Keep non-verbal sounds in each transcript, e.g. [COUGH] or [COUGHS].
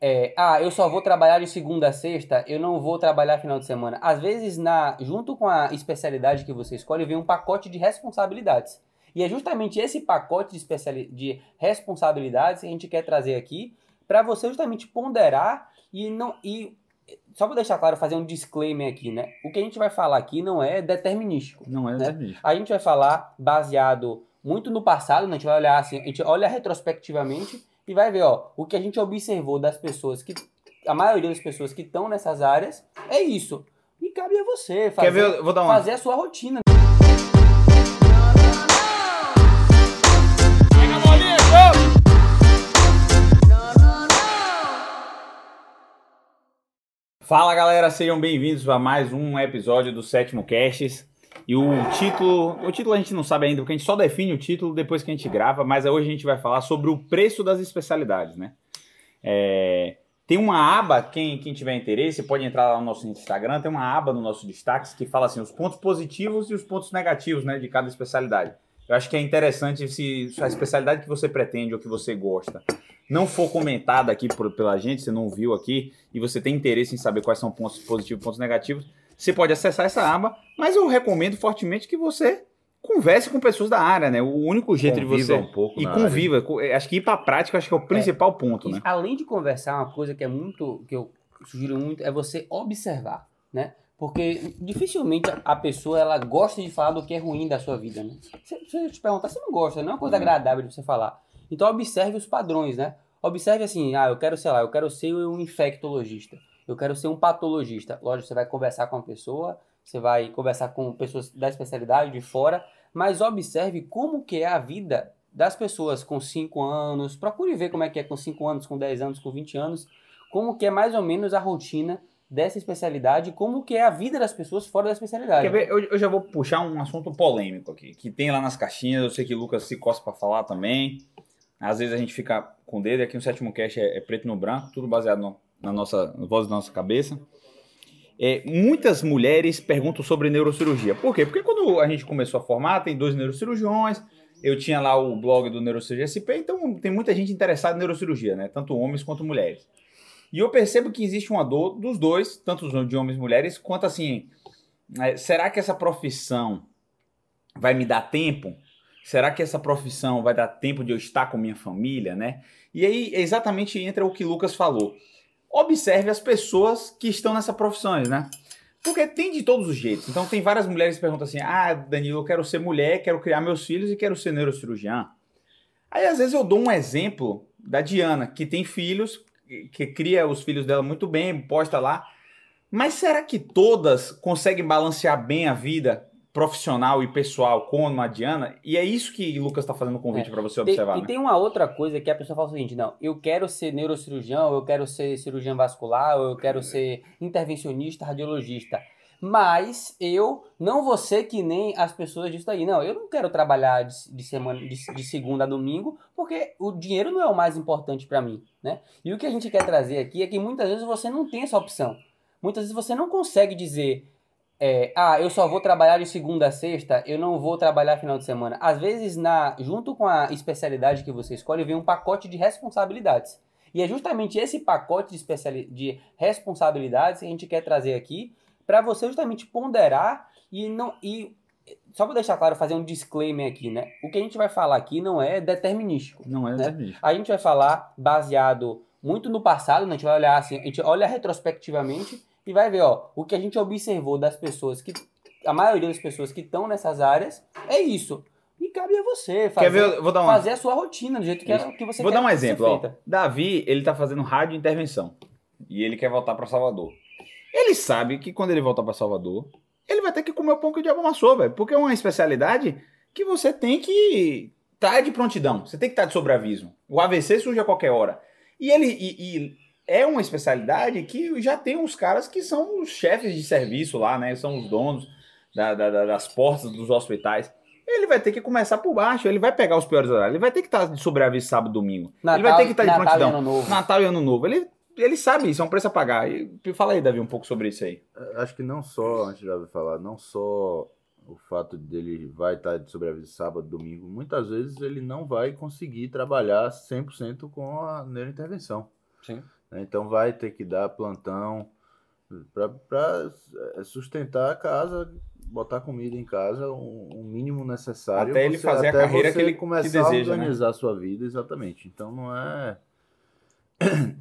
é, ah, eu só vou trabalhar de segunda a sexta, eu não vou trabalhar final de semana. Às vezes, na, junto com a especialidade que você escolhe, vem um pacote de responsabilidades. E é justamente esse pacote de, especiali de responsabilidades que a gente quer trazer aqui para você justamente ponderar e não e só para deixar claro, fazer um disclaimer aqui, né? O que a gente vai falar aqui não é determinístico. Não é né? determinístico. A gente vai falar baseado muito no passado, né? a gente vai olhar assim, a gente olha retrospectivamente e vai ver, ó, o que a gente observou das pessoas que a maioria das pessoas que estão nessas áreas é isso. E cabe a você fazer, ver? Vou dar uma... fazer a sua rotina. Fala galera, sejam bem-vindos a mais um episódio do Sétimo Casts. E o título, o título a gente não sabe ainda, porque a gente só define o título depois que a gente grava, mas hoje a gente vai falar sobre o preço das especialidades, né? É, tem uma aba, quem, quem tiver interesse, pode entrar lá no nosso Instagram, tem uma aba no nosso destaques que fala assim, os pontos positivos e os pontos negativos, né, de cada especialidade. Eu acho que é interessante se a especialidade que você pretende ou que você gosta não for comentada aqui por, pela gente, você não viu aqui, e você tem interesse em saber quais são pontos positivos e pontos negativos, você pode acessar essa aba, mas eu recomendo fortemente que você converse com pessoas da área, né? O único jeito conviva de você um pouco e conviva, área. acho que ir para a prática acho que é o principal é. ponto, né? Além de conversar, uma coisa que é muito que eu sugiro muito é você observar, né? Porque dificilmente a pessoa ela gosta de falar do que é ruim da sua vida, né? Se, se eu te perguntar, você não gosta, não é uma coisa uhum. agradável de você falar. Então observe os padrões, né? Observe assim, ah, eu quero, sei lá, eu quero ser um infectologista, eu quero ser um patologista. Lógico, você vai conversar com a pessoa, você vai conversar com pessoas da especialidade de fora, mas observe como que é a vida das pessoas com 5 anos, procure ver como é que é com 5 anos, com 10 anos, com 20 anos, como que é mais ou menos a rotina dessa especialidade, como que é a vida das pessoas fora da especialidade. Quer ver? Eu, eu já vou puxar um assunto polêmico aqui, que tem lá nas caixinhas, eu sei que o Lucas se costa para falar também. Às vezes a gente fica com o dedo, aqui no sétimo cast é, é preto no branco, tudo baseado no, na nossa voz da nossa cabeça. É, muitas mulheres perguntam sobre neurocirurgia. Por quê? Porque quando a gente começou a formar, tem dois neurocirurgiões, eu tinha lá o blog do Neurocirurgia SP, então tem muita gente interessada em neurocirurgia, né? Tanto homens quanto mulheres. E eu percebo que existe uma dor dos dois, tanto de homens e mulheres, quanto assim, é, será que essa profissão vai me dar tempo? Será que essa profissão vai dar tempo de eu estar com minha família, né? E aí exatamente entra o que Lucas falou. Observe as pessoas que estão nessa profissão, né? Porque tem de todos os jeitos. Então tem várias mulheres que perguntam assim: "Ah, Danilo, eu quero ser mulher, quero criar meus filhos e quero ser neurocirurgiã". Aí às vezes eu dou um exemplo da Diana, que tem filhos, que cria os filhos dela muito bem, posta lá. Mas será que todas conseguem balancear bem a vida profissional e pessoal com a Diana, e é isso que o Lucas está fazendo o convite é. para você observar. Tem, né? E tem uma outra coisa que a pessoa fala o seguinte: não, eu quero ser neurocirurgião, eu quero ser cirurgião vascular, eu quero ser intervencionista, radiologista. Mas eu não vou ser que nem as pessoas disso aí. Não, eu não quero trabalhar de, de semana, de, de, segunda a domingo, porque o dinheiro não é o mais importante para mim, né? E o que a gente quer trazer aqui é que muitas vezes você não tem essa opção. Muitas vezes você não consegue dizer, é, ah, eu só vou trabalhar de segunda a sexta, eu não vou trabalhar final de semana. Às vezes, na, junto com a especialidade que você escolhe, vem um pacote de responsabilidades. E é justamente esse pacote de, especiali de responsabilidades que a gente quer trazer aqui para você justamente ponderar e não e só para deixar claro, fazer um disclaimer aqui, né? O que a gente vai falar aqui não é determinístico. Não é né? determinístico. A gente vai falar baseado muito no passado, né? a gente vai olhar assim, a gente olha retrospectivamente e vai ver, ó, o que a gente observou das pessoas que a maioria das pessoas que estão nessas áreas é isso. E cabe a você fazer, ver, vou fazer a sua rotina do jeito que, é, que você vou quer dar um exemplo. Ó. Davi, ele tá fazendo rádio intervenção e ele quer voltar para Salvador. Ele sabe que quando ele voltar para Salvador, ele vai ter que comer o pão que o diabo amassou, velho. Porque é uma especialidade que você tem que estar tá de prontidão. Você tem que estar tá de sobreaviso. O AVC surge a qualquer hora. E ele e, e é uma especialidade que já tem uns caras que são os chefes de serviço lá, né? São os donos da, da, das portas dos hospitais. Ele vai ter que começar por baixo, ele vai pegar os piores horários, ele vai ter que estar de sobreaviso sábado domingo. Natal, ele vai ter que estar de Natal prontidão. E ano novo. Natal e ano novo. Ele, ele sabe isso, é um preço a pagar. E, fala aí, Davi, um pouco sobre isso aí. Acho que não só, antes de Davi falar, não só o fato dele vai estar de sobreaviso sábado, domingo, muitas vezes ele não vai conseguir trabalhar 100% com a neurointervenção. Sim. Né? Então vai ter que dar plantão para sustentar a casa, botar comida em casa, um, um mínimo necessário. Até ele fazer a carreira que ele começar que deseja, a organizar né? a sua vida, exatamente. Então não é [COUGHS]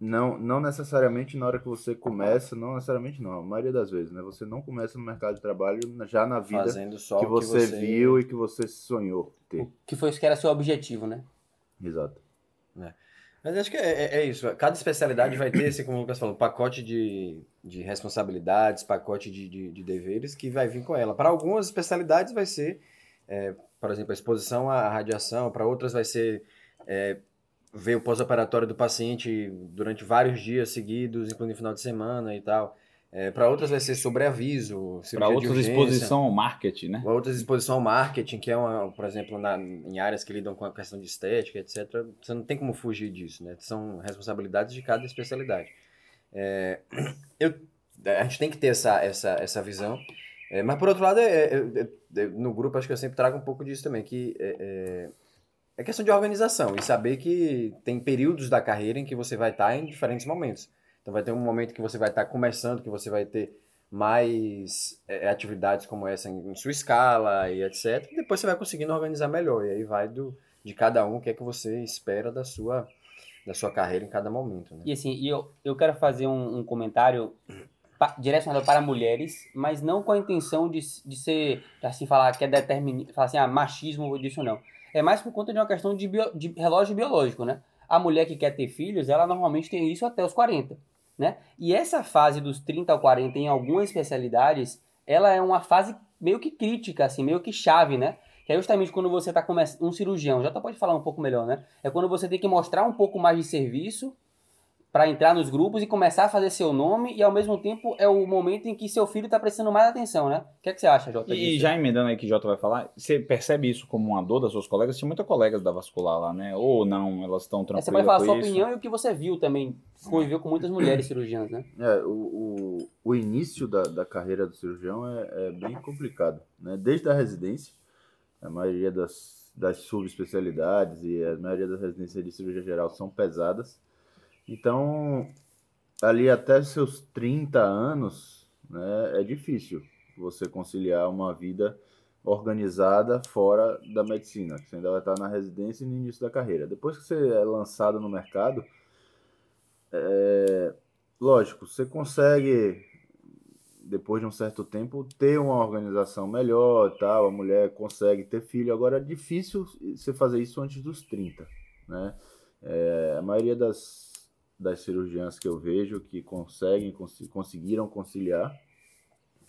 não, não necessariamente na hora que você começa, não necessariamente não, a maioria das vezes, né? Você não começa no mercado de trabalho já na vida que você, que, você, viu e que você sonhou ter. Que foi isso que era seu objetivo, né? Exato. É. Mas acho que é, é, é, isso. Cada especialidade vai ter, esse, como o Lucas falou, pacote de, de responsabilidades, pacote de, de, de deveres que vai vir com ela. Para algumas especialidades vai ser, é, por exemplo, a exposição à radiação, para outras vai ser é, ver o pós-operatório do paciente durante vários dias seguidos, incluindo final de semana e tal. É, para outras vai ser sobreaviso, Para outras exposição ao marketing, né? Para outras exposição ao marketing, que é uma, por exemplo, na, em áreas que lidam com a questão de estética, etc. Você não tem como fugir disso, né? São responsabilidades de cada especialidade. É, [CLEARS THROAT] eu, a gente tem que ter essa, essa, essa visão. É, mas por outro lado, é, é, é, no grupo acho que eu sempre trago um pouco disso também, que é questão de organização e saber que tem períodos da carreira em que você vai estar em diferentes momentos. Então vai ter um momento que você vai estar começando, que você vai ter mais é, atividades como essa em, em, sua escala e etc. E depois você vai conseguindo organizar melhor. E aí vai do, de cada um o que é que você espera da sua, da sua carreira em cada momento. Né? E assim, eu, eu quero fazer um, um comentário direcionado para mulheres, mas não com a intenção de, de ser, assim, falar que é determinado, falar assim, ah, machismo disso não. É mais por conta de uma questão de, bio, de relógio biológico, né? A mulher que quer ter filhos, ela normalmente tem isso até os 40 né? E essa fase dos 30 ao 40 em algumas especialidades, ela é uma fase meio que crítica, assim, meio que chave, né? Que é justamente quando você está começando, um cirurgião, já tá, pode falar um pouco melhor, né? É quando você tem que mostrar um pouco mais de serviço para entrar nos grupos e começar a fazer seu nome e ao mesmo tempo é o momento em que seu filho está prestando mais atenção, né? O que, é que você acha, Jota? E já emendando aí que o Jota vai falar, você percebe isso como uma dor das suas colegas? Tinha muitas colegas da vascular lá, né? Ou não, elas estão tranquilas. É, você pode falar a sua isso. opinião e o que você viu também, conviveu com muitas mulheres cirurgiãs, né? É, o, o, o início da, da carreira do cirurgião é, é bem complicado, né? Desde a residência, a maioria das, das subespecialidades e a maioria das residências de cirurgia geral são pesadas então, ali até seus 30 anos, né, é difícil você conciliar uma vida organizada fora da medicina. Você ainda vai estar na residência e no início da carreira. Depois que você é lançado no mercado, é, lógico, você consegue, depois de um certo tempo, ter uma organização melhor, tal, a mulher consegue ter filho. Agora é difícil você fazer isso antes dos 30. Né? É, a maioria das das cirurgiãs que eu vejo que conseguem, cons conseguiram conciliar,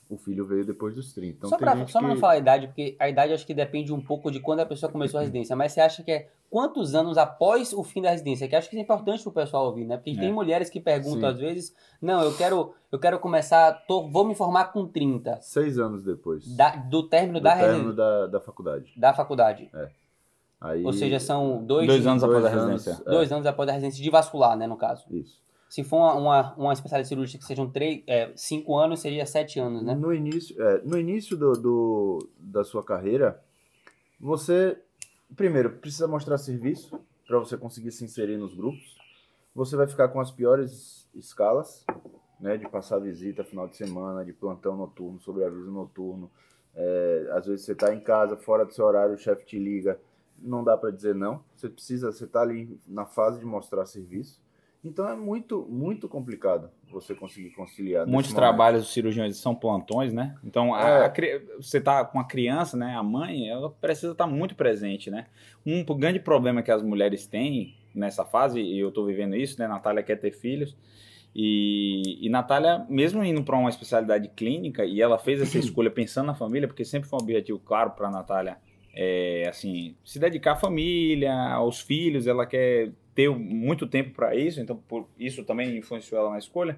o filho veio depois dos 30. Então, só para só que... não falar a idade, porque a idade acho que depende um pouco de quando a pessoa começou a residência, mas você acha que é quantos anos após o fim da residência? Que acho que é importante para o pessoal ouvir, né? Porque é. tem mulheres que perguntam Sim. às vezes, não, eu quero, eu quero começar, tô, vou me formar com 30. Seis anos depois. Da, do término do da término da, da faculdade. Da faculdade. É. Aí, Ou seja, são dois, dois anos dois após a residência. Dois é. anos após a residência de vascular, né, no caso. Isso. Se for uma, uma, uma especialidade cirúrgica que sejam três, é, cinco anos, seria sete anos, né? No início, é, no início do, do, da sua carreira, você, primeiro, precisa mostrar serviço para você conseguir se inserir nos grupos. Você vai ficar com as piores escalas, né, de passar visita final de semana, de plantão noturno, sobreaviso noturno. É, às vezes você está em casa, fora do seu horário, o chefe te liga, não dá para dizer não. Você precisa, você está ali na fase de mostrar serviço. Então é muito, muito complicado você conseguir conciliar. Muitos trabalhos dos cirurgiões são plantões, né? Então a, é. a, você está com a criança, né? A mãe, ela precisa estar tá muito presente, né? Um grande problema que as mulheres têm nessa fase, e eu estou vivendo isso, né? Natália quer ter filhos. E, e Natália, mesmo indo para uma especialidade clínica, e ela fez essa [CLEARS THROAT] escolha pensando na família, porque sempre foi um objetivo claro para Natália é, assim, se dedicar à família, aos filhos, ela quer ter muito tempo para isso, então por isso também influenciou ela na escolha.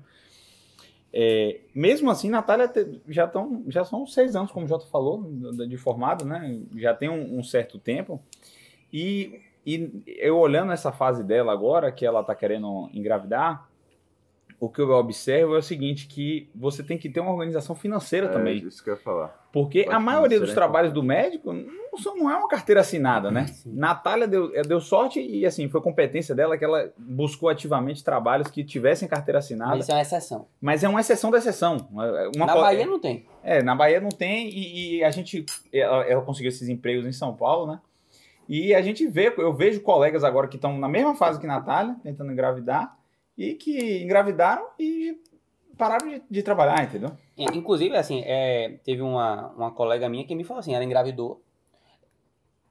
É, mesmo assim, Natália te, já, estão já são seis anos, como o Jota falou, de, de formado, né? Já tem um, um, certo tempo. E, e eu olhando essa fase dela agora, que ela está querendo engravidar, o que eu observo é o seguinte, que você tem que ter uma organização financeira É, também. Isso que eu ia falar. Porque Parte a maioria dos é trabalhos do médico não, não é uma carteira assinada, né? Natália deu, eh, deu sorte e, assim, foi competência dela que ela buscou ativamente trabalhos que tivessem carteira assinada. Mas isso é uma exceção. Mas é uma exceção da exceção. Uma Na Bahia não tem. É, na Bahia não tem e, e a gente. Ela, ela conseguiu esses empregos em São Paulo, né? E a gente vê, eu vejo colegas agora que estão na mesma fase que Natália, tentando engravidar, e que engravidaram e pararam de, de trabalhar, entendeu? É, Inclusive, assim, é, teve uma, uma colega minha que me falou assim, ela engravidou.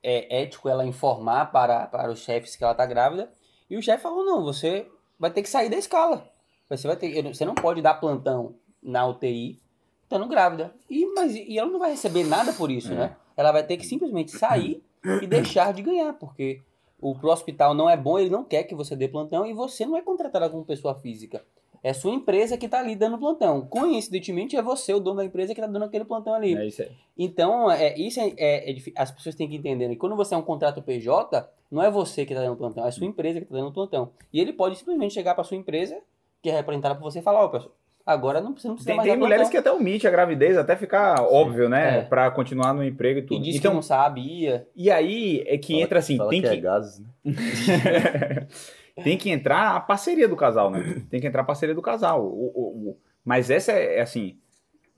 É ético ela informar para, para os chefes que ela tá grávida. E o chefe falou, não, você vai ter que sair da escala. Você, vai ter, você não pode dar plantão na UTI estando grávida. E, mas, e ela não vai receber nada por isso, É. né? Ela vai ter que simplesmente sair [COUGHS] e deixar de ganhar, porque o pro hospital não é bom, ele não quer que você dê plantão e você não é contratada como pessoa física. É sua empresa que está ali dando plantão. Coincidentemente, é você, o dono da empresa, que está dando aquele plantão ali. É isso aí. Então, é, isso é, é- é as pessoas têm que entender. que quando você é um contrato PJ, não é você que está dando plantão, é a sua empresa que está dando plantão. E ele pode simplesmente chegar para sua empresa, que é representada por você, e falar: Ó, pessoal, agora não, você não precisa Tem, mais tem mulheres que até omite a gravidez, até ficar óbvio, né? É. Pra continuar no emprego e E tudo. diz que então, não sabia. e aí é que Fala- entra assim, fala tem que que, é gases, né? [LAUGHS] [LAUGHS] tem que entrar a parceria do casal, né? [LAUGHS] Tem que entrar a parceria do casal. O- o- o- mas essa é, é assim.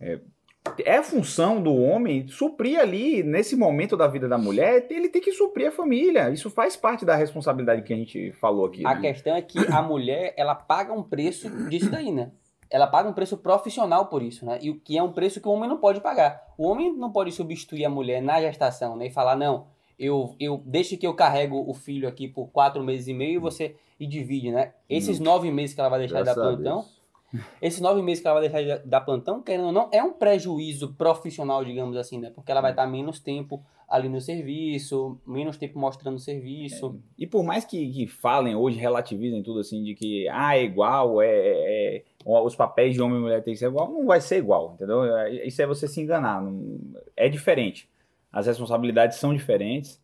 É, é função do homem suprir ali, nesse momento da vida da mulher, ele tem que suprir a família. Isso faz parte da responsabilidade que a gente falou aqui. A né? questão é que a mulher, ela paga um preço disso daí, né? Ela paga um preço profissional por isso, né? E o que é um preço que o homem não pode pagar. O homem não pode substituir a mulher na gestação, né? E falar, não, eu, eu deixo que eu carrego o filho aqui por quatro meses e meio e você e divide, né? Esses nove meses que ela vai deixar de dar plantão, esses nove meses que ela vai deixar de dar plantão, querendo ou não, é um prejuízo profissional, digamos assim, né? Porque ela vai estar menos tempo ali no serviço, menos tempo mostrando o serviço. E por mais que, que falem hoje, relativizem tudo assim, de que ah, é igual, é, é- é- os papéis de homem e mulher tem que ser igual, não vai ser igual, entendeu? É- Isso é você se enganar. não- é diferente. As responsabilidades são diferentes.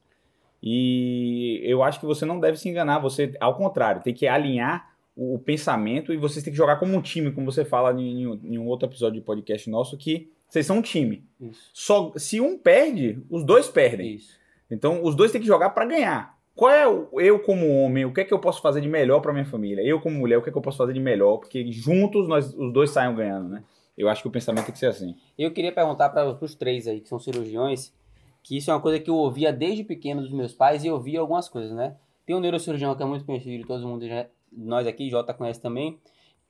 E eu acho que você não deve se enganar, você, ao contrário, tem que alinhar o, o pensamento e vocês têm que jogar como um time, como você fala em, em um- outro episódio de podcast nosso, que vocês são um time. Isso. Só, se um perde, os dois perdem. Isso. Então, os dois têm que jogar pra ganhar. Qual é o, eu como homem, o que é que eu posso fazer de melhor pra minha família? Eu como mulher, o que é que eu posso fazer de melhor? Porque juntos nós os dois saiam ganhando, né? Eu acho que o pensamento tem que ser assim. Eu queria perguntar para os três aí, que são cirurgiões, que isso é uma coisa que eu ouvia desde pequeno dos meus pais e eu via algumas coisas, né? Tem um neurocirurgião que é muito conhecido, de todo mundo, já, nós aqui, Jota conhece também,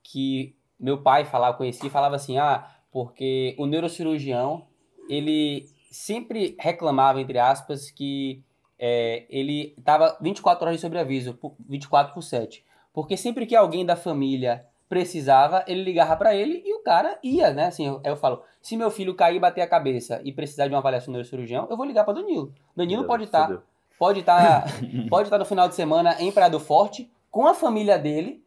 que meu pai falava, conhecia, falava assim, ah, porque o neurocirurgião, ele sempre reclamava, entre aspas, que é, ele estava 24 horas de sobreaviso, por- 24 por 7. Porque sempre que alguém da família precisava, ele ligava pra ele e o cara ia, né? Assim, eu, eu falo, se meu filho cair, bater a cabeça e precisar de uma avaliação neurocirurgião, eu vou ligar pra Danilo. Danilo pode estar Fudeu. pode estar [LAUGHS] pode estar no final de semana em Praia do Forte com a família dele,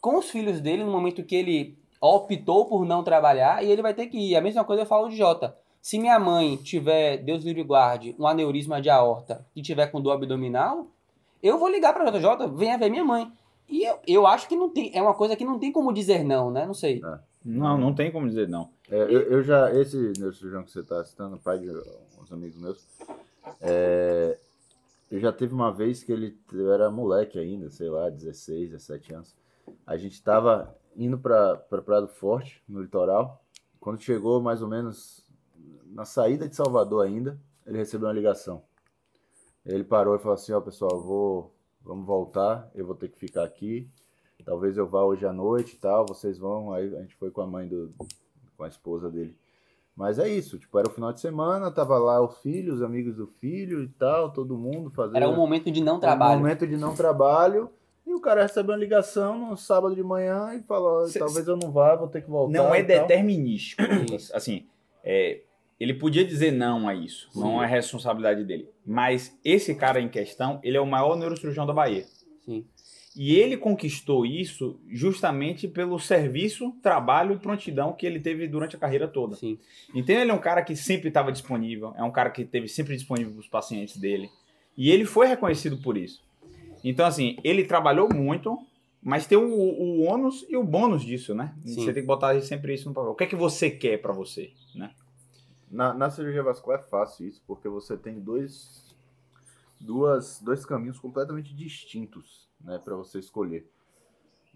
com os filhos dele no momento que ele optou por não trabalhar e ele vai ter que ir. A mesma coisa eu falo de Jota. Se minha mãe tiver, Deus livre e guarde, um aneurisma de aorta e tiver com dor abdominal, eu vou ligar pra JJ, venha ver minha mãe. E eu, eu acho que não tem, é uma coisa que não tem como dizer não, né? Não sei. Não, não tem como dizer não. É, eu, eu já, esse neurocirurgião que você está citando, pai de uns amigos meus, é, eu já teve uma vez que ele eu era moleque ainda, sei lá, 16, 17 anos. A gente estava indo para Praia do Forte, no litoral. Quando chegou mais ou menos na saída de Salvador ainda, ele recebeu uma ligação. Ele parou e falou assim, ó pessoal, eu vou, vamos voltar, eu vou ter que ficar aqui. Talvez eu vá hoje à noite e tal, vocês vão. Aí a gente foi com a mãe do, com a esposa dele. Mas é isso, tipo, era o final de semana, tava lá o filho, os amigos do filho e tal, todo mundo fazendo Era um momento de não um trabalho. momento de não trabalho. E o cara recebeu uma ligação no sábado de manhã e falou: talvez eu não vá, vou ter que voltar. Não é determinístico. Assim, é, ele podia dizer não a isso. Não é responsabilidade dele. Mas esse cara em questão, ele é o maior neurocirurgião da Bahia. Sim. E ele conquistou isso justamente pelo serviço, trabalho e prontidão que ele teve durante a carreira toda. Sim. Então ele é um cara que sempre estava disponível, é um cara que esteve sempre disponível para os pacientes dele. E ele foi reconhecido por isso. Então, assim, ele trabalhou muito Mas tem o, o ônus e o bônus disso, né? Sim. Você tem que botar sempre isso no papel. O que é que você quer pra você, né? Na, na cirurgia vascular é fácil isso, porque você tem dois, duas, dois caminhos completamente distintos né, para você escolher.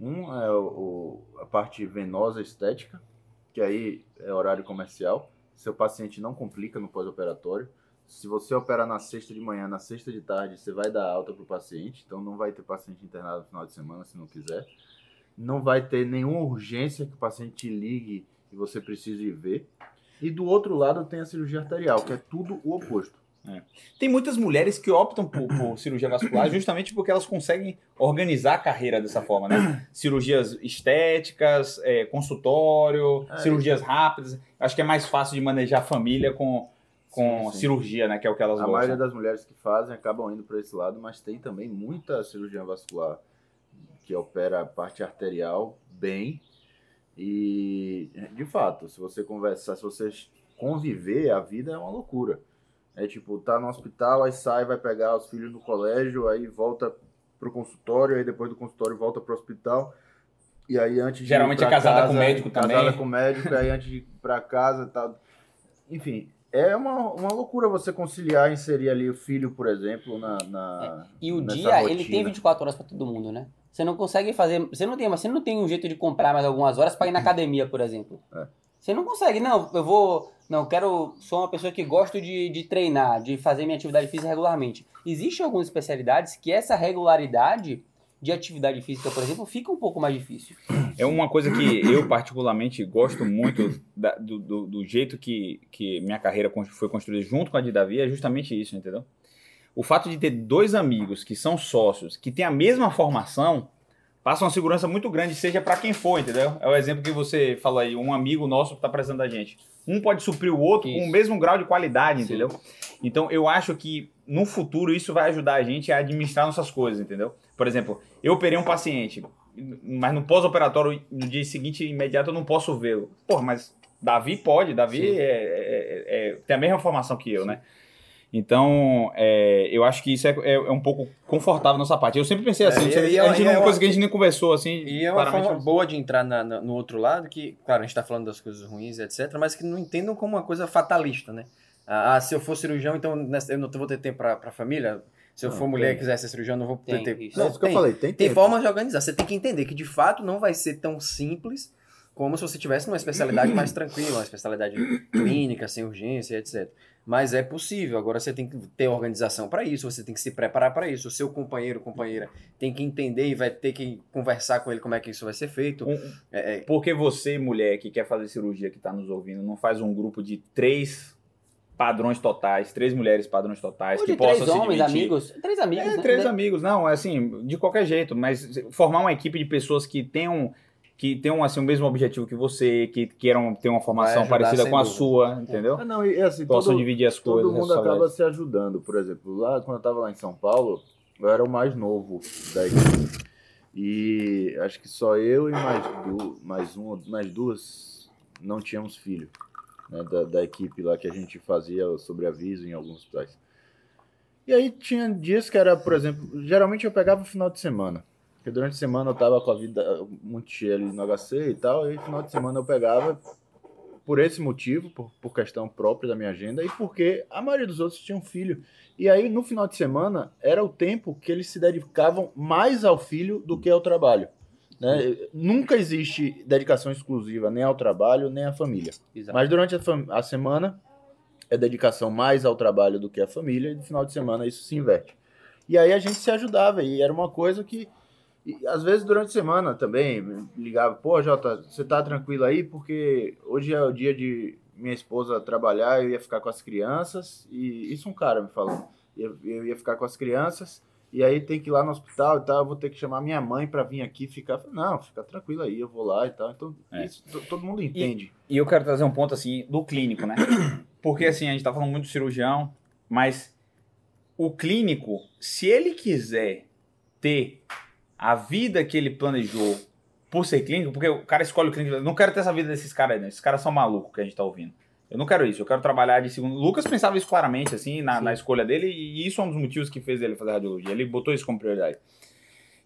Um é o, a parte venosa estética, que aí é horário comercial. Seu paciente não complica no pós-operatório. Se você operar na sexta de manhã, na sexta de tarde, você vai dar alta para o paciente. Então não vai ter paciente internado no final de semana, se não quiser. Não vai ter nenhuma urgência que o paciente te ligue e você precise ver. E do outro lado tem a cirurgia arterial, que é tudo o oposto. Tem muitas mulheres que optam por, por cirurgia vascular justamente porque elas conseguem organizar a carreira dessa forma, né? [CLEARS THROAT] Cirurgias estéticas, é, consultório, É. cirurgias rápidas. Acho que é mais fácil de manejar a família com, com Sim, sim. cirurgia, né? Que é o que elas A gostam. maioria das mulheres que fazem acabam indo para esse lado, mas tem também muita cirurgia vascular que opera a parte arterial bem. E, de fato, se você conversar, se você conviver, a vida é uma loucura. É tipo, tá no hospital, aí sai, vai pegar os filhos no colégio, aí volta pro consultório, aí depois do consultório volta pro hospital. E aí antes de ir Geralmente pra é casada casa, com médico casada também. com médico, aí antes de ir pra casa, tal. Enfim, é uma, uma loucura você conciliar, inserir ali o filho, por exemplo, na. na E o nessa dia, ele tem rotina. 24 horas pra todo mundo, né? Você não consegue fazer. Você não tem, você não tem um jeito de comprar mais algumas horas pra ir na academia, por exemplo. É. Você não consegue, não. Eu vou. Não, quero. Sou uma pessoa que gosto de, de treinar, de fazer minha atividade física regularmente. Existem algumas especialidades que essa regularidade de atividade física, por exemplo, fica um pouco mais difícil. [CLEARS THROAT] É uma coisa que eu particularmente gosto muito da- do, do- do jeito que, que minha carreira foi construída junto com a de Davi, é justamente isso, entendeu? O fato de ter dois amigos que são sócios, que têm a mesma formação, passa uma segurança muito grande, seja para quem for, entendeu? É o exemplo que você falou aí, um amigo nosso que está precisando da gente. Um pode suprir o outro com Isso. o mesmo grau de qualidade, Sim. entendeu? Então eu acho que no futuro isso vai ajudar a gente a administrar nossas coisas, entendeu? Por exemplo, eu operei um paciente, mas no pós-operatório, no dia seguinte, imediato, eu não posso vê-lo. Porra, mas Davi pode, Davi Sim. é- é- é- tem a mesma formação que eu, né? Então, é, eu acho que isso é, é- é um pouco confortável na nossa parte. Eu sempre pensei É, assim, e- a gente é- não- e é uma uma- coisa que a gente nem conversou, assim, E é uma forma boa de entrar na- na- no outro lado, que, claro, a gente tá falando das coisas ruins, etc., mas que não entendam como uma coisa fatalista, né? Ah, ah, se eu for cirurgião, então nessa- eu não vou ter tempo pra, pra família? Se eu Não, for mulher tem. e quiser ser cirurgião, eu não vou ter Tem, tempo. isso. Não, isso que eu falei, tem Tem tempo. formas de organizar. Você tem que entender que, de fato, não vai ser tão simples como se você tivesse numa especialidade mais tranquila, uma especialidade clínica, sem urgência, etc. Mas é possível. Agora você tem que ter organização para isso, você tem que se preparar para isso. O seu companheiro, companheira, tem que entender e vai ter que conversar com ele como é que isso vai ser feito. Um- É, é, Porque você, mulher que quer fazer cirurgia, que está nos ouvindo, não faz um grupo de três padrões totais, três mulheres padrões totais, Ou que três possam se homens, amigos. Três amigos. É, né? três amigos, não, é assim, de qualquer jeito, mas formar uma equipe de pessoas que tenham que tenham assim o mesmo objetivo que você, que queiram ter uma formação parecida com a dúvida. sua, entendeu? Ah, não, e assim, Possam todo, dividir as coisas. todo mundo responsabilidades. acaba se ajudando. Por exemplo, lá quando eu tava lá em São Paulo, eu era o mais novo da equipe. E acho que só eu e mais, du mais, um, mais duas não tínhamos filho. né, da, da equipe lá que a gente fazia o sobreaviso em alguns hospitais. E aí tinha dias que era, por exemplo, geralmente eu pegava o final de semana. Porque durante a semana eu tava com a vida muito cheia ali no HC e tal, e final de semana eu pegava por esse motivo, por, por questão própria da minha agenda, e porque a maioria dos outros tinham filho. E aí, no final de semana, era o tempo que eles se dedicavam mais ao filho do que ao trabalho. Né? Nunca existe dedicação exclusiva nem ao trabalho, nem à família. Exato. Mas durante a, a semana, é dedicação mais ao trabalho do que à família, e no final de semana isso se inverte. E aí a gente se ajudava, e era uma coisa que, e, às vezes durante a semana também, ligava, pô, Jota, você tá tranquilo aí? Porque hoje é o dia de minha esposa trabalhar, eu ia ficar com as crianças, e isso um cara me falou, eu, eu ia ficar com as crianças, e aí tem que ir lá no hospital e tal, eu vou ter que chamar minha mãe pra vir aqui ficar. Não, fica tranquilo aí, eu vou lá e tal. Então, É. isso to- todo mundo entende. E eu quero trazer um ponto assim do clínico, né? [COUGHS] Porque assim, a gente tá falando muito do cirurgião, mas o clínico, se ele quiser ter a vida que ele planejou por ser clínico, porque o cara escolhe o clínico, não quero ter essa vida desses caras, né? Esses caras são malucos que a gente tá ouvindo. Eu não quero isso, eu quero trabalhar de segundo. Lucas pensava isso claramente, assim, na, na escolha dele, e isso é um dos motivos que fez ele fazer radiologia. Ele botou isso como prioridade.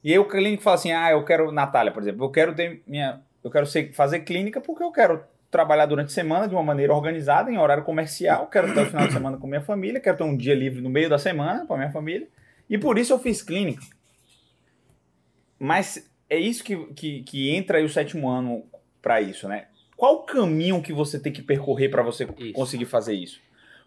E aí o clínico fala assim: ah, eu quero, Natália, por exemplo, eu quero ter minha. Eu quero ser, fazer clínica porque eu quero trabalhar durante a semana de uma maneira organizada, em horário comercial, quero ter o final de semana com minha família, quero ter um dia livre no meio da semana para minha família. E por isso eu fiz clínica. Mas é isso que, que, que entra aí o sétimo ano para isso, né? Qual o caminho que você tem que percorrer para você Isso. conseguir fazer isso?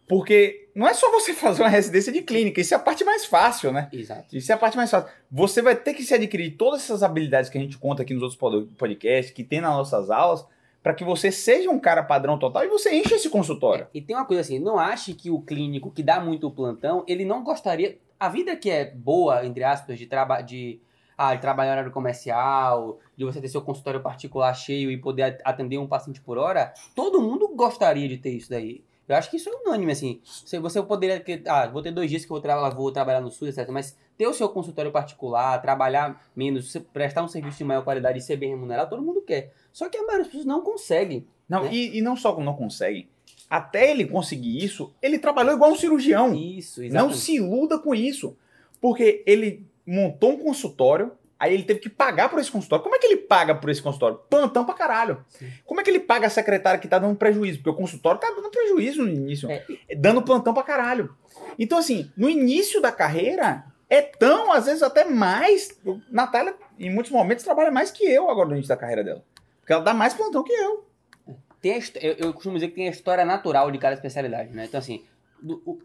Porque não é só você [LAUGHS] fazer uma residência de clínica, isso é a parte mais fácil, né? Exato. Isso é a parte mais fácil. Você vai ter que se adquirir todas essas habilidades que a gente conta aqui nos outros pod- podcasts, que tem nas nossas aulas, para que você seja um cara padrão total e você encha esse consultório. E tem uma coisa assim, não ache que o clínico que dá muito plantão, ele não gostaria. A vida que é boa, entre aspas, de, traba de, ah, trabalhar em horário comercial, de você ter seu consultório particular cheio e poder at- atender um paciente por hora, todo mundo gostaria de ter isso daí. Eu acho que isso é unânime, assim. Você, você poderia. que- Ah, vou ter dois dias que eu vou, tra vou trabalhar no SUS, etc. Mas ter o seu consultório particular, trabalhar menos, prestar um serviço de maior qualidade e ser bem remunerado, todo mundo quer. Só que a maioria das pessoas não consegue. Não, Né? e, e não só não conseguem. Até ele conseguir isso, ele trabalhou igual um cirurgião. Isso, Não exatamente. se iluda com isso. Porque ele montou um consultório, aí ele teve que pagar por esse consultório. Como é que ele paga por esse consultório? Plantão pra caralho. Sim. Como é que ele paga a secretária que tá dando prejuízo? Porque o consultório tá dando prejuízo no início. É. Dando plantão pra caralho. Então, assim, no início da carreira, é tão, às vezes, até mais. Natália, em muitos momentos, trabalha mais que eu agora no início da carreira dela. Porque ela dá mais plantão que eu. Tem a eu, eu costumo dizer que tem a história natural de cada especialidade, né? Então, assim,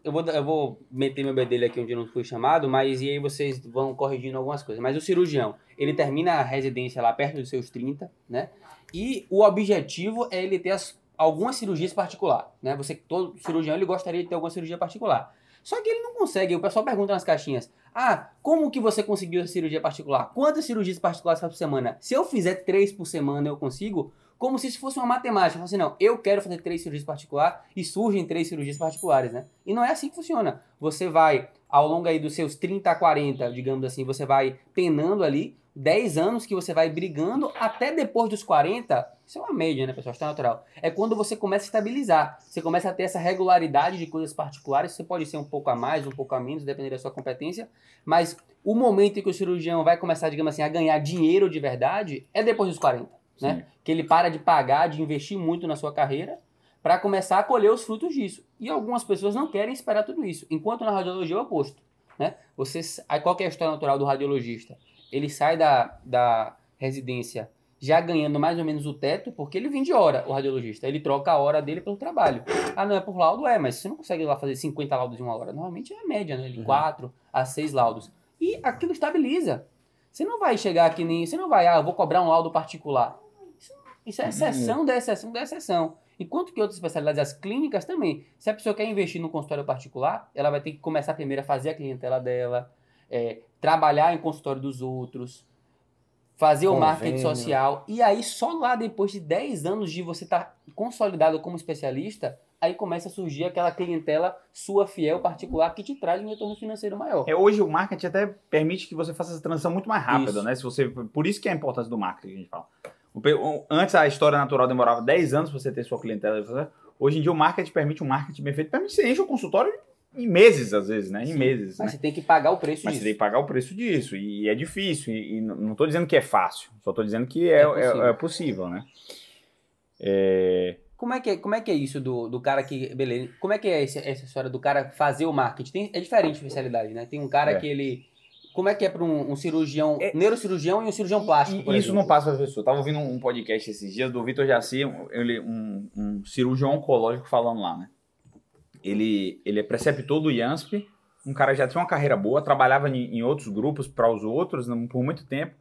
eu, vou, eu vou meter meu bedelho aqui onde não fui chamado, mas e aí vocês vão corrigindo algumas coisas. Mas o cirurgião, ele termina a residência lá perto dos seus 30, né? E o objetivo é ele ter as- algumas cirurgias particulares, né? Você, todo cirurgião, ele gostaria de ter alguma cirurgia particular. Só que ele não consegue. O pessoal pergunta nas caixinhas: Ah, como que você conseguiu a cirurgia particular? Quantas cirurgias particulares faz por semana? Se eu fizer três por semana, eu consigo? Como se isso fosse uma matemática. Assim, não, eu quero fazer três cirurgias particulares e surgem três cirurgias particulares, né? E não é assim que funciona. Você vai, ao longo aí dos seus 30 a 40, digamos assim, você vai penando ali 10 anos que você vai brigando até depois dos 40. Isso é uma média, né, pessoal? Está natural. É quando você começa a estabilizar. Você começa a ter essa regularidade de coisas particulares. Você pode ser um pouco a mais, um pouco a menos, dependendo da sua competência. Mas o momento em que o cirurgião vai começar, digamos assim, a ganhar dinheiro de verdade é depois dos 40, né? Que ele para de pagar, de investir muito na sua carreira para começar a colher os frutos disso. E algumas pessoas não querem esperar tudo isso. Enquanto na radiologia é o oposto, né? Você, qual é a história natural do radiologista? Ele sai da, da residência já ganhando mais ou menos o teto, porque ele vende hora, o radiologista. Ele troca a hora dele pelo trabalho. Ah, não é por laudo? É, mas você não consegue lá fazer 50 laudos em uma hora. Normalmente é a média, né? De 4 a 6 laudos. E aquilo estabiliza. Você não vai chegar aqui nem. Você não vai, ah, eu vou cobrar um laudo particular. Isso, é exceção da exceção da exceção. Enquanto que outras especialidades, as clínicas também. Se a pessoa quer investir no consultório particular, ela vai ter que começar primeiro a fazer a clientela dela, é, trabalhar em consultório dos outros, fazer o Convênio. marketing social. E aí, só lá depois de 10 anos de você estar consolidado como especialista, aí começa a surgir aquela clientela sua fiel particular que te traz um retorno financeiro maior. É, hoje o marketing até permite que você faça essa transição muito mais rápida, Isso. né? Se você, por isso que é a importância do marketing que a gente fala. Antes a história natural demorava 10 anos para você ter sua clientela. Hoje em dia o marketing permite um marketing bem feito, permite você enche o consultório em meses, às vezes, né? Em Sim. meses. Mas né? você tem que pagar o preço Mas disso. você tem que pagar o preço disso. E é difícil. E, e não tô dizendo que é fácil. Só tô dizendo que é, É é- possível. é possível, né? É, Como é que é, como é, que é isso do, do cara que. Beleza. Como é que é esse- essa história do cara fazer o marketing? Tem- é diferente de especialidade, né? Tem um cara É. que ele. Como é que é para um, um cirurgião, É- neurocirurgião e um cirurgião plástico? E isso exemplo? não passa para pessoa. Tava ouvindo um podcast esses dias do Vitor Jaci, um- ele, um, um cirurgião oncológico falando lá, né? Ele, ele é preceptor do IANSP, um cara que já tinha uma carreira boa, trabalhava em, em outros grupos para os outros né, por muito tempo,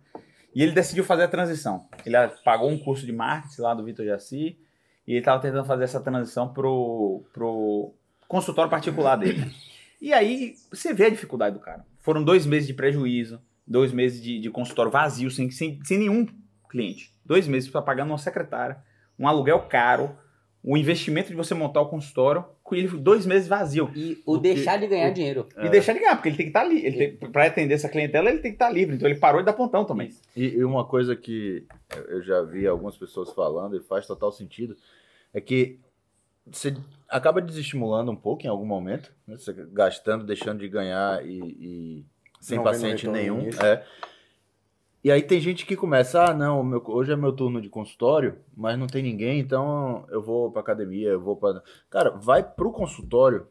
e ele decidiu fazer a transição. Ele pagou um curso de marketing lá do Vitor Jaci, e ele estava tentando fazer essa transição pro, pro consultório particular dele. E aí você vê a dificuldade do cara. Foram dois meses de prejuízo, dois meses de, de consultório vazio, sem, sem, sem nenhum cliente. Dois meses para pagar uma secretária, um aluguel caro, o investimento de você montar o consultório, com ele dois meses vazio. E o O que- deixar de ganhar o- dinheiro. E deixar de ganhar, porque ele tem que estar ali. Ele tem, pra atender essa clientela, ele tem que estar livre. Então ele parou de dar pontão também. E, e uma coisa que eu já vi algumas pessoas falando e faz total sentido é que você acaba desestimulando um pouco em algum momento, né? Você gastando, deixando de ganhar e, e sem Não paciente nenhum. É. E aí tem gente que começa, ah, não, meu- hoje é meu turno de consultório, mas não tem ninguém, então eu vou pra academia, eu vou pra. Cara, vai pro consultório.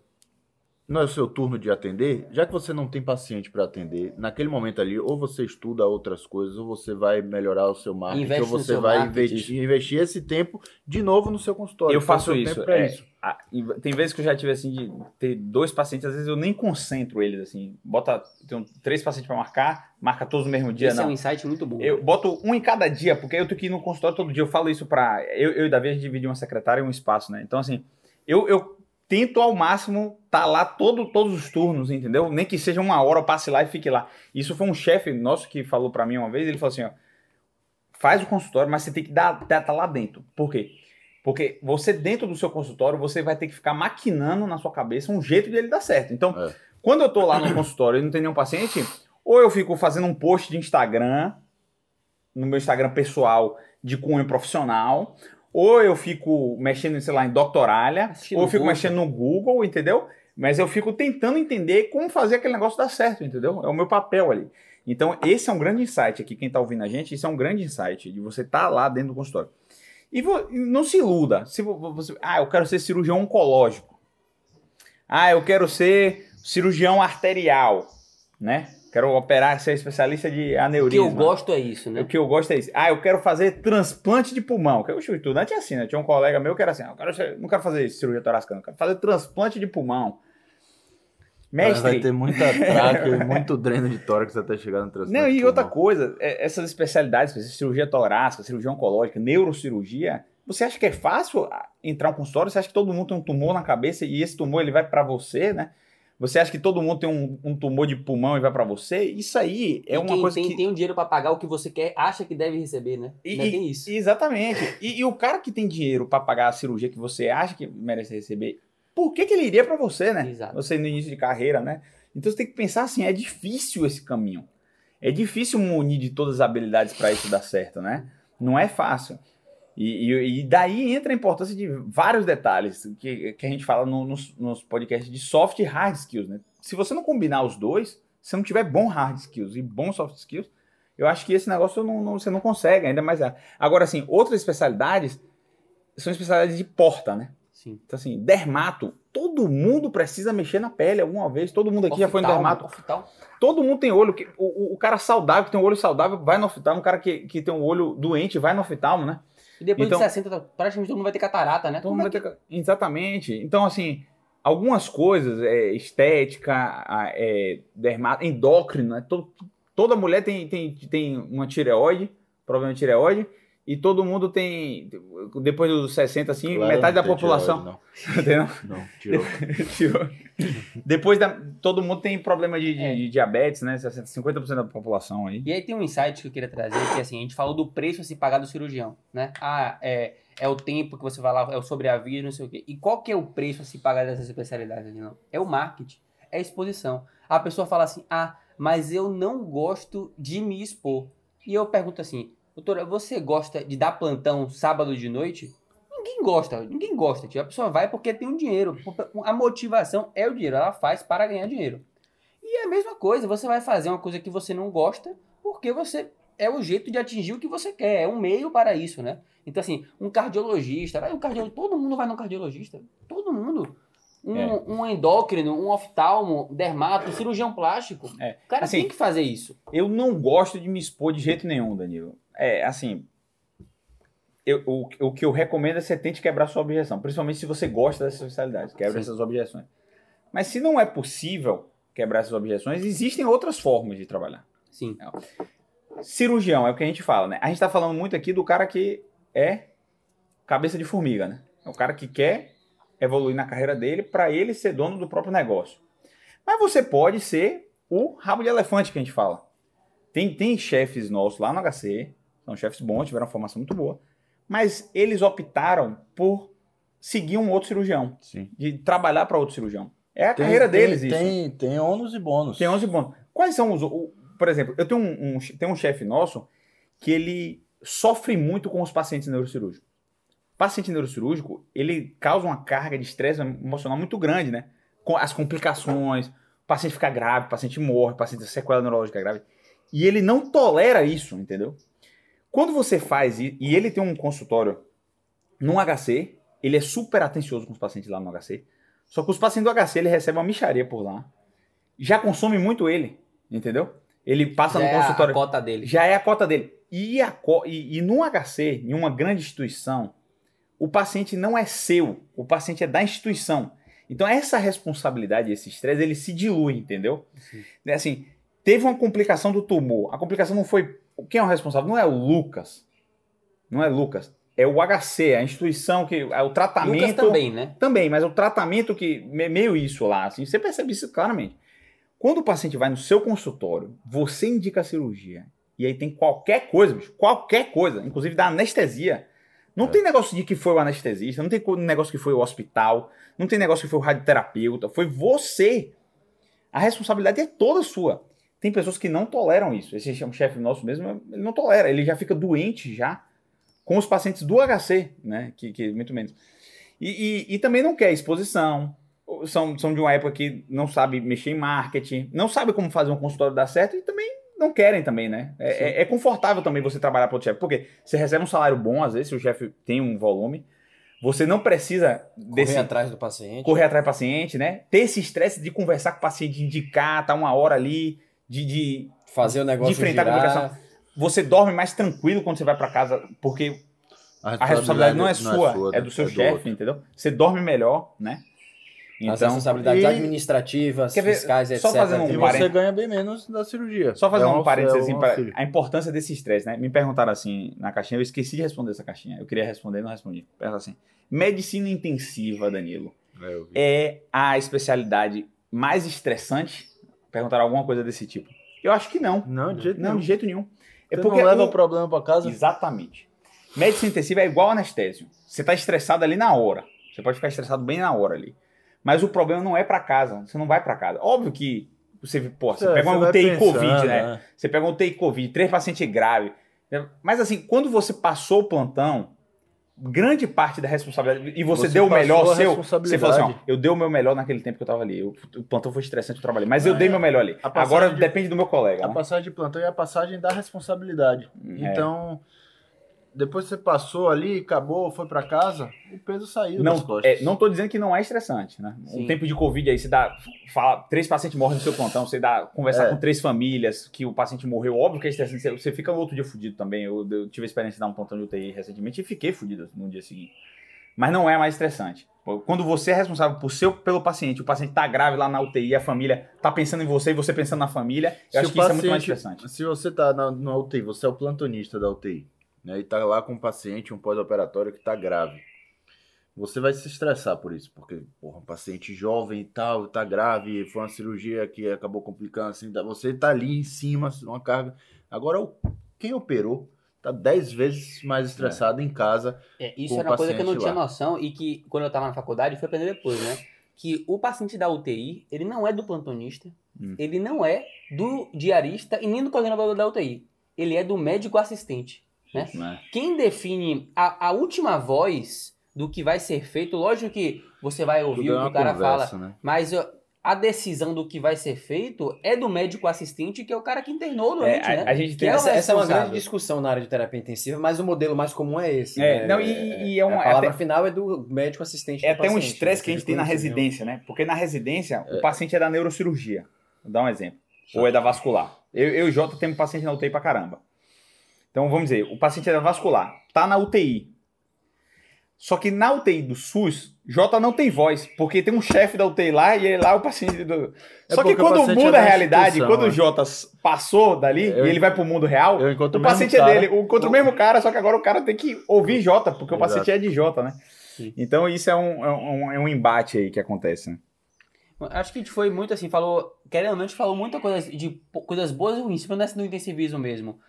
Não é o seu turno de atender, já que você não tem paciente para atender, naquele momento ali, ou você estuda outras coisas, ou você vai melhorar o seu marketing, Investe ou você vai investir, investir esse tempo de novo no seu consultório. Eu Então, faço isso. é, isso. a- tem vezes que eu já tive assim de ter dois pacientes, às vezes eu nem concentro eles assim. Bota, tenho três pacientes para marcar, marca todos no mesmo dia, Esse é não. um insight muito bom. Eu boto um em cada dia, porque eu tenho que ir no consultório todo dia. Eu falo isso pra. Eu, eu e Davi, a gente divide uma secretária e um espaço, né? Então, assim, eu, eu tento ao máximo estar lá todo, todos os turnos, entendeu? Nem que seja uma hora, eu passe lá e fique lá. Isso foi um chefe nosso que falou pra mim uma vez, ele falou assim, ó. Faz o consultório, mas você tem que dar, tá, tá lá dentro. Por quê? Porque você, dentro do seu consultório, você vai ter que ficar maquinando na sua cabeça um jeito de ele dar certo. Então, É. quando eu tô lá no consultório e não tem nenhum paciente, ou eu fico fazendo um post de Instagram, no meu Instagram pessoal, de cunho profissional, ou eu fico mexendo, sei lá, em doctoralha, Assistindo ou eu fico Google. mexendo no Google, entendeu? Mas eu fico tentando entender como fazer aquele negócio dar certo, entendeu? É o meu papel ali. Então, esse é um grande insight aqui, quem tá ouvindo a gente, isso é um grande insight, de você estar lá dentro do consultório. E não se iluda. Se vo- você, ah, eu quero ser cirurgião oncológico. Ah, eu quero ser cirurgião arterial, né? Quero operar, ser especialista de O que aneurisma. eu gosto é isso, né? O que eu gosto é isso. Ah, eu quero fazer transplante de pulmão. Que eu estudante é assim, né? Tinha um colega meu que era assim, ah, eu quero não quero fazer cirurgia torácica, não. Eu quero fazer transplante de pulmão. Mas Mestre, Vai ter muita traque, [LAUGHS] muito dreno de tórax até chegar no transplante. Não, e outra coisa, é- essas especialidades, cirurgia torácica, cirurgia oncológica, neurocirurgia, você acha que é fácil entrar um consultório? Você acha que todo mundo tem um tumor na cabeça e esse tumor ele vai pra você, né? Você acha que todo mundo tem um, um tumor de pulmão e vai pra você? Isso aí é E uma quem coisa tem, que tem o dinheiro pra pagar o que você quer, acha que deve receber, né? E- Ainda tem isso. Exatamente. E, e o cara que tem dinheiro pra pagar a cirurgia que você acha que merece receber, por que, que ele iria pra você, né? Exato. Você no início de carreira, né? Então você tem que pensar assim, é difícil esse caminho. É difícil munir de todas as habilidades pra isso dar certo, né? Não é fácil. E, e- e daí entra a importância de vários detalhes que, que a gente fala no- nos, nos podcasts de soft e hard skills, né? Se você não combinar os dois, se não tiver bom hard skills e bom soft skills, eu acho que esse negócio não, não- você não consegue, ainda mais. Agora, assim, outras especialidades são especialidades de porta, né? Sim. Então, assim, dermato, todo mundo precisa mexer na pele alguma vez. Todo mundo aqui já foi no Oftalmo, dermato. oftalmo. Todo mundo tem olho. que- O, o- o cara saudável, que tem um olho saudável, vai no oftalmo. O cara que, que tem um olho doente, vai no oftalmo, né? E depois Então- de 60, praticamente todo mundo vai ter catarata, né? Todo mundo é que- vai ter... Exatamente. Então, assim, algumas coisas, é, estética, é, dermato, endócrino, né? Toda mulher tem, tem, tem uma tireoide, problema de tireoide, e todo mundo tem, depois dos 60, assim, Claro, metade da população. [LAUGHS] Entendeu? Não, não tirou. [LAUGHS] Tirou. Depois da, todo mundo tem problema de, de- É. de diabetes, né? 60, 50% da população aí. E aí tem um insight que eu queria trazer, que assim, a gente falou do preço a se pagar do cirurgião, né? Ah, é, é o tempo que você vai lá, é o sobreaviso, não sei o quê. E qual que é o preço a se pagar dessas especialidades ali, não? É o marketing, é a exposição. A pessoa fala assim, ah, mas eu não gosto de me expor. E eu pergunto assim, doutora, você gosta de dar plantão sábado de noite? Ninguém gosta, ninguém gosta. A pessoa vai porque tem o dinheiro. A motivação é o dinheiro, ela faz para ganhar dinheiro. E é a mesma coisa, você vai fazer uma coisa que você não gosta porque você é o jeito de atingir o que você quer, é um meio para isso, né? Então, assim, um cardiologista, vai um cardiologista, todo mundo vai no cardiologista, todo mundo. Um, É. um endócrino, um oftalmo, dermato, cirurgião plástico. É. O cara Assim, tem que fazer isso. Eu não gosto de me expor de jeito nenhum, Danilo. É, assim. eu- o, o que eu recomendo é que você tente quebrar sua objeção, principalmente se você gosta dessa especialidade, quebra Sim. essas objeções. Mas se não é possível quebrar essas objeções, existem outras formas de trabalhar. Sim. Cirurgião é o que a gente fala, né? A gente tá falando muito aqui do cara que é cabeça de formiga, né? É o cara que quer evoluir na carreira dele para ele ser dono do próprio negócio. Mas você pode ser o rabo de elefante que a gente fala. Tem, tem chefes nossos lá no HC, são chefes bons, tiveram uma formação muito boa, mas eles optaram por seguir um outro cirurgião, Sim. de trabalhar para outro cirurgião. É a Tem- carreira tem- deles isso. Tem, tem ônus e bônus. Tem 11 bônus. Quais são os. o- por exemplo, eu tenho um, um, tem um chefe nosso que ele sofre muito com os pacientes neurocirúrgicos. Paciente neurocirúrgico, ele causa uma carga de estresse emocional muito grande, né? Com as complicações, o paciente fica grave, o paciente morre, o paciente tem sequela neurológica grave. E ele não tolera isso, entendeu? Quando você faz, e, e ele tem um consultório num HC, ele é super atencioso com os pacientes lá no HC. Só que os pacientes do HC, ele recebe uma micharia por lá. Já consome muito ele, entendeu? Ele passa Já no é a- consultório. a cota dele. Já é a cota dele. E, a co- e, e num HC, em uma grande instituição, o paciente não é seu, o paciente é da instituição. Então essa responsabilidade, esse estresse, ele se dilui, entendeu? É Assim, teve uma complicação do tumor. A complicação não foi. Quem é o responsável? Não é o Lucas. Não é Lucas. É o HC, a instituição que. É o tratamento. Lucas também, né? Também, mas o tratamento que. me- Meio isso lá, assim, você percebe isso claramente. Quando o paciente vai no seu consultório, você indica a cirurgia. E aí tem qualquer coisa, bicho, qualquer coisa, inclusive da anestesia. Não tem negócio de que foi o anestesista, não tem negócio que foi o hospital, não tem negócio que foi o radioterapeuta, foi você. A responsabilidade é toda sua. Tem pessoas que não toleram isso. Esse é um chefe nosso mesmo, ele não tolera, ele já fica doente já com os pacientes do HC, né? Que, que muito menos. E, e- e também não quer exposição. São, são de uma época que não sabe mexer em marketing, não sabe como fazer um consultório dar certo e também não querem também, né? É, é- é confortável também você trabalhar para o chefe, porque você recebe um salário bom, às vezes, se o chefe tem um volume, você não precisa Correr desse, atrás do paciente. correr atrás do paciente, né? Ter esse estresse de conversar com o paciente, indicar, tá uma hora ali, de, de Fazer o negócio de enfrentar a girar. complicação. você dorme mais tranquilo quando você vai para casa, porque a responsabilidade não é sua, é do seu chefe, outro. entendeu? Você dorme melhor, né? As Então, responsabilidades e- administrativas, Quer ver, fiscais, etc. só fazendo um E parênteses. você ganha bem menos da cirurgia. só fazer É um uma- parênteses é assim, um para a importância desse estresse, né? Me perguntaram assim na caixinha, eu esqueci de responder essa caixinha. Eu queria responder, não respondi. Pergunta assim: medicina intensiva, Danilo, É, é a especialidade mais estressante? Perguntaram alguma coisa desse tipo. Eu acho que não. Não, de jeito Não, nenhum. de jeito nenhum. É Você porque não leva o- problema pra casa. Exatamente. Medicina intensiva é igual anestésio. Você tá estressado ali na hora. Você pode ficar estressado bem na hora ali. Mas o problema não é pra casa. Você não vai pra casa. Óbvio que você, pô, você É, pega uma UTI pensando, Covid, né? Você pega uma UTI Covid, três pacientes graves. né? Mas assim, quando você passou o plantão, grande parte da responsabilidade. E você, Você deu o melhor seu. Você falou assim: ó, eu dei o meu melhor naquele tempo que eu tava ali. Eu- o plantão foi estressante, eu trabalhei. Mas Ah, eu dei é. meu melhor ali. Agora de- depende do meu colega. A né? passagem de plantão é a passagem da responsabilidade. É. Então, depois você passou ali, acabou, foi pra casa, o peso saiu das Não, costas. é, não tô dizendo que não é estressante, né? Sim. Um tempo de Covid aí, você dá. Fala, três pacientes morrem no seu plantão, você dá. Conversar É. com três famílias, que o paciente morreu, óbvio que é estressante. Você, você fica no outro dia fudido também. Eu, eu tive a experiência de dar um plantão de UTI recentemente e fiquei fudido no dia seguinte. Mas não é mais estressante. Quando você é responsável por seu, pelo paciente, o paciente tá grave lá na UTI, a família tá pensando em você e você pensando na família, eu Se acho que isso é muito mais paciente- estressante. Se você tá na, na UTI, você é o plantonista da UTI, né? E tá lá com um paciente, um pós-operatório que tá grave. Você vai se estressar por isso, porque, porra, um paciente jovem e tal, tá grave, foi uma cirurgia que acabou complicando, assim, tá- você tá ali em cima, uma carga. Agora, quem operou tá 10 vezes mais estressado em casa. É, isso era uma coisa que eu não tinha lá. noção e que quando eu tava na faculdade fui aprender depois, né? Que o paciente da UTI, ele não é do plantonista, Hum. ele não é do diarista e nem do coordenador da UTI. Ele é do médico assistente. Né? Né? Quem define a, a última voz do que vai ser feito, lógico que você vai ouvir Tudo é o que o cara conversa, fala, né? mas a decisão do que vai ser feito é do médico assistente, que é o cara que internou o É, doente, a, né? a gente tem é Essa, essa é uma grande discussão na área de terapia intensiva, mas o modelo mais comum é esse. É, né? não, e- e é um- a palavra até- final é do médico assistente. É até um paciente, estresse né? que a gente tem na Reconhecimento. residência, né? Porque na residência, o paciente é da neurocirurgia. Vou dar um exemplo. Ou é da vascular. Eu, eu e o Jota temos paciente na UTI pra caramba. Então, vamos dizer, o paciente é da vascular, tá na UTI. Só que na UTI do SUS, Jota não tem voz, porque tem um chefe da UTI lá e ele lá é o paciente do... É Só que o quando paciente é muda a da realidade, quando o né? Jota passou dali Eu- e ele vai pro mundo real, Eu encontro o paciente cara- é dele, o- contra o mesmo cara, só que agora o cara tem que ouvir Jota, porque o Exato. paciente é de Jota, né? Sim. Então isso é um, é, um, é um embate aí que acontece, né? Acho que a gente foi muito assim, falou, querendo ou não, a gente falou muita coisa de coisas boas e ruins, nessa no intensivismo mesmo.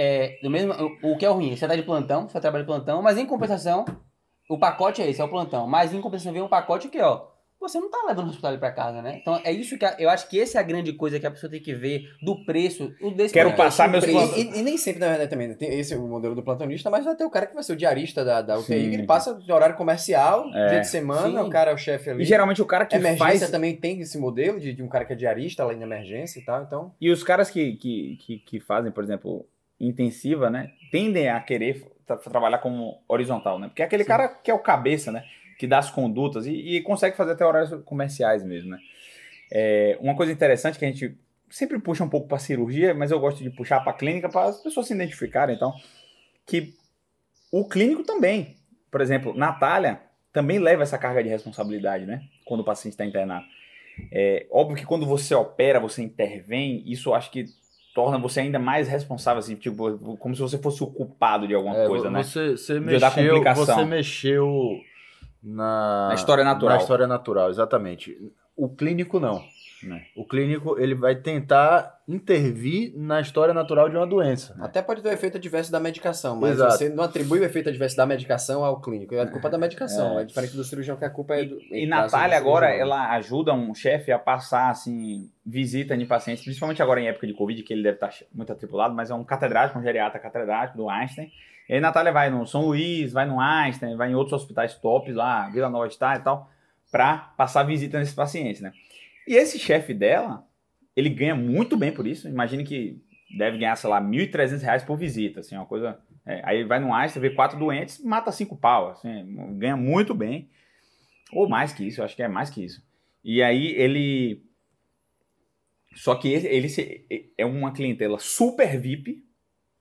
É, do mesmo, o, o que é o ruim? Você tá de plantão, você trabalha de plantão, mas em compensação, o pacote é esse, é o plantão. Mas em compensação vem um pacote que, ó, você não tá levando o resultado para casa, né? Então é isso que a- eu acho que essa é a grande coisa que a pessoa tem que ver do preço, o desse Quero passar meus preço. E, e- e nem sempre, na verdade, também. né? Tem esse é o modelo do plantonista, mas vai ter o cara que vai ser o diarista da, da UTI, ele passa de horário comercial, É. dia de semana, Sim. o cara é o chefe ali. E geralmente o cara que emergência faz. também tem esse modelo de, de um cara que é diarista lá em emergência e tal, então... E os caras que, que, que, que fazem, por exemplo, intensiva, né? Tendem a querer tra- trabalhar como horizontal, né? Porque é aquele cara que é o cabeça, né? Que dá as condutas e, e consegue fazer até horários comerciais mesmo, né? É, uma coisa interessante que a gente sempre puxa um pouco para cirurgia, mas eu gosto de puxar para clínica para as pessoas se identificarem, então, que o clínico também, por exemplo, Natália também leva essa carga de responsabilidade, né? Quando o paciente está internado. É, óbvio que quando você opera, você intervém, isso acho que torna você ainda mais responsável, assim, tipo, como se você fosse o culpado de alguma É, coisa, né? você, você, De dar mexeu, complicação. você mexeu na, Na história natural. Na história natural, exatamente. O clínico não. Né. O clínico ele vai tentar intervir na história natural de uma doença. Até pode ter o efeito adverso da medicação, mas Exato. você não atribui o efeito adverso da medicação ao clínico. É a culpa da medicação. É, diferente do cirurgião que a culpa é do. E caso Natália agora, ela ajuda um chefe a passar, assim, visita de pacientes, principalmente agora em época de Covid, que ele deve estar muito atribulado, mas é um catedrático, um geriatra catedrático do Einstein. E aí Natália vai no São Luís, vai no Einstein, vai em outros hospitais tops lá, Vila Nova Star e tal, pra passar visita nesses pacientes, né? E esse chefe dela, ele ganha muito bem por isso. Imagine que deve ganhar, sei lá, 1.300 reais por visita, assim, uma coisa... é, aí vai no Einstein, vê quatro doentes, mata cinco pau, assim, ganha muito bem. Ou mais que isso, eu acho que é mais que isso. E aí ele. Só que ele, ele é uma clientela super VIP.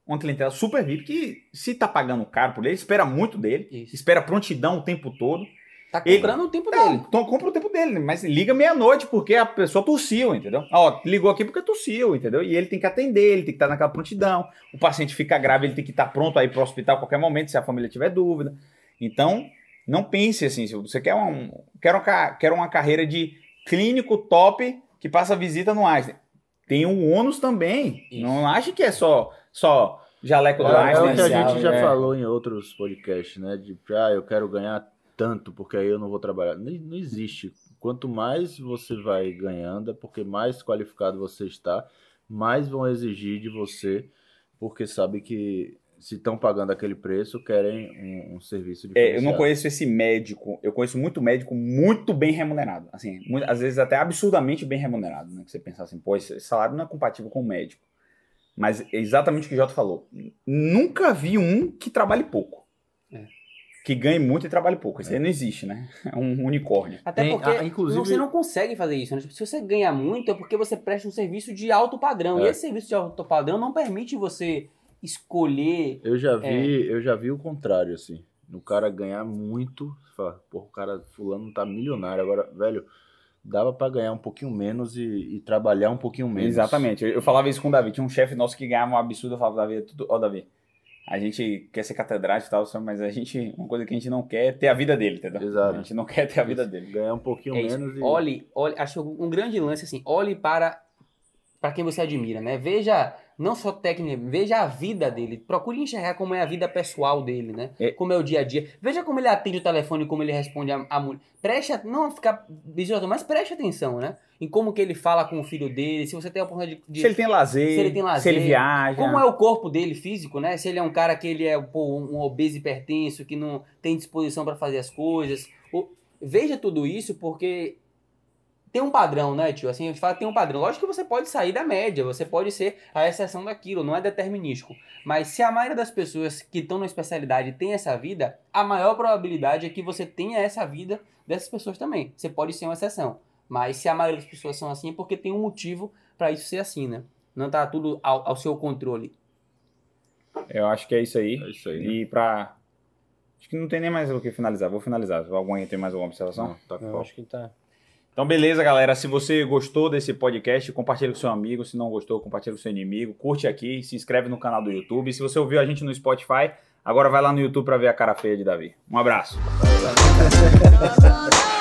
Uma clientela super VIP que, se tá pagando caro por ele, espera muito dele. Isso. Espera prontidão o tempo todo. Tá Ele- comprando o tempo Não, dele. então compra o tempo dele, mas liga meia-noite porque a pessoa tossiu, entendeu? Ó, ligou aqui porque tossiu, entendeu? E ele tem que atender, ele tem que estar naquela prontidão. O paciente fica grave, ele tem que estar pronto aí para o hospital a qualquer momento, se a família tiver dúvida. Então, não pense assim, se você quer, um, quer, uma, quer uma carreira de clínico top que passa visita no Einstein. Tem um ônus também. Isso. Não ache que é só, só jaleco do É, é Einstein. o que a gente já É. falou em outros podcasts, né? De, ah, eu quero ganhar tanto, porque aí eu não vou trabalhar. Não, não existe. Quanto mais você vai ganhando, é porque mais qualificado você está, mais vão exigir de você, porque sabe que se estão pagando aquele preço, querem um, um serviço É, eu não conheço esse médico. Eu conheço muito médico muito bem remunerado. Assim, mu- às vezes até absurdamente bem remunerado. Né? Que você pensa assim, pô, esse salário não é compatível com o médico. Mas é exatamente o que o Jota falou. Nunca vi um que trabalhe pouco. É. Que ganhe muito e trabalhe pouco. Isso aí não existe, né? É um unicórnio. Até Tem, porque ah, inclusive- você não consegue fazer isso. Né? Tipo, Se você ganha muito, é porque você presta um serviço de alto padrão. É. E esse serviço de alto padrão não permite você escolher. Eu já vi, É. eu já vi o contrário, assim. O cara ganhar muito, você fala, porra, o cara fulano tá milionário. Agora, velho, dava pra ganhar um pouquinho menos e, e trabalhar um pouquinho menos. Exatamente. Eu, eu falava isso com o Davi. Tinha um chefe nosso que ganhava um absurdo. Eu falava, Davi, é tudo... ó, Davi, a gente quer ser catedrático e tal, mas a gente, uma coisa que a gente não quer é ter a vida dele, entendeu? Exato. A gente não quer ter a vida dele. Ganhar um pouquinho É isso. menos e. Olhe, olhe, acho um grande lance assim, olhe para para quem você admira, né? Veja não só técnica, veja a vida dele. Procure enxergar como é a vida pessoal dele, né? É. Como é o dia a dia. Veja como ele atende o telefone, como ele responde a, a mulher. Preste, não ficar bisoto, mas preste atenção, né? Em como que ele fala com o filho dele, se você tem a oportunidade de, de Se ele tem lazer, Se ele tem lazer, se ele viaja. como é o corpo dele físico, né? Se ele é um cara que ele é pô, um obeso hipertenso, que não tem disposição para fazer as coisas. O- Veja tudo isso porque tem um padrão, né, tio? Assim, a gente fala que tem um padrão. Lógico que você pode sair da média, você pode ser a exceção daquilo, não é determinístico. Mas se a maioria das pessoas que estão na especialidade tem essa vida, a maior probabilidade é que você tenha essa vida dessas pessoas também. Você pode ser uma exceção. Mas se a maioria das pessoas são assim, é porque tem um motivo para isso ser assim, né? Não tá tudo ao, ao seu controle. Eu acho que é isso aí. É isso aí. né? E pra. Acho que não tem nem mais o que finalizar. Vou finalizar. Alguém tem mais alguma observação? Não, tá com Eu pau. acho que tá. Então, beleza, galera. Se você gostou desse podcast, compartilha com seu amigo. Se não gostou, compartilha com seu inimigo. Curte aqui, se inscreve no canal do YouTube. Se você ouviu a gente no Spotify, agora vai lá no YouTube para ver a cara feia de Davi. Um abraço. [LAUGHS]